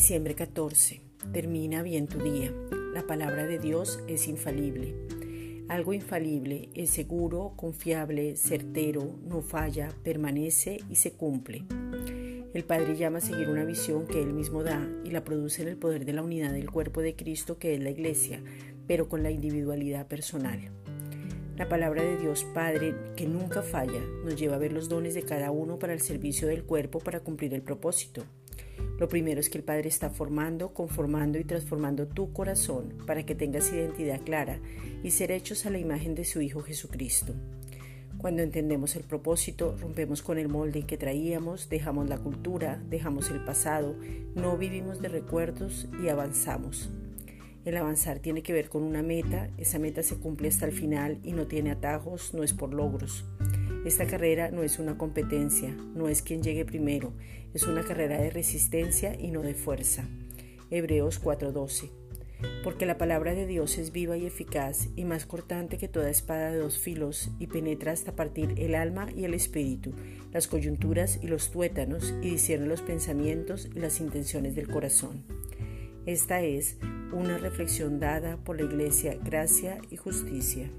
Diciembre 14. Termina bien tu día. La palabra de Dios es infalible. Algo infalible es seguro, confiable, certero, no falla, permanece y se cumple. El Padre llama a seguir una visión que Él mismo da y la produce en el poder de la unidad del cuerpo de Cristo que es la Iglesia, pero con la individualidad personal. La palabra de Dios Padre, que nunca falla, nos lleva a ver los dones de cada uno para el servicio del cuerpo para cumplir el propósito. Lo primero es que el Padre está formando, conformando y transformando tu corazón para que tengas identidad clara y ser hechos a la imagen de su Hijo Jesucristo. Cuando entendemos el propósito, rompemos con el molde que traíamos, dejamos la cultura, dejamos el pasado, no vivimos de recuerdos y avanzamos. El avanzar tiene que ver con una meta, esa meta se cumple hasta el final y no tiene atajos, no es por logros. Esta carrera no es una competencia, no es quien llegue primero, es una carrera de resistencia y no de fuerza. Hebreos 4:12. Porque la palabra de Dios es viva y eficaz y más cortante que toda espada de dos filos y penetra hasta partir el alma y el espíritu, las coyunturas y los tuétanos y discierne los pensamientos y las intenciones del corazón. Esta es una reflexión dada por la Iglesia Gracia y Justicia.